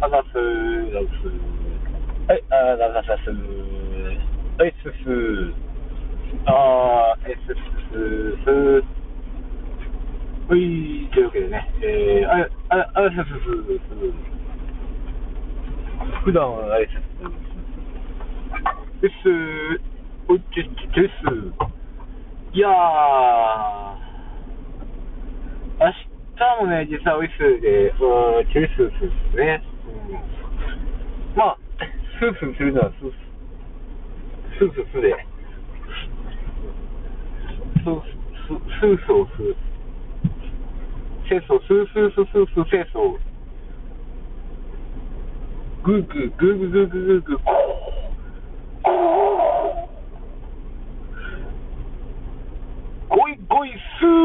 あざす、ラウス。はい、あざざざす。はい、すす。あー、えすすす。ほい、というわけでね、えー、あ、あ、あ、すすすす。普段はあれです。です。おちちです。いやー、明日もね、実はウィスで、うん、チェルスースですね。まあ、スースーするのはスースー、スースーすで、スースー、スースーをする。清掃、スースースースースー清掃。グーグー、グーグーグーグーグーグー。ゴイゴイスー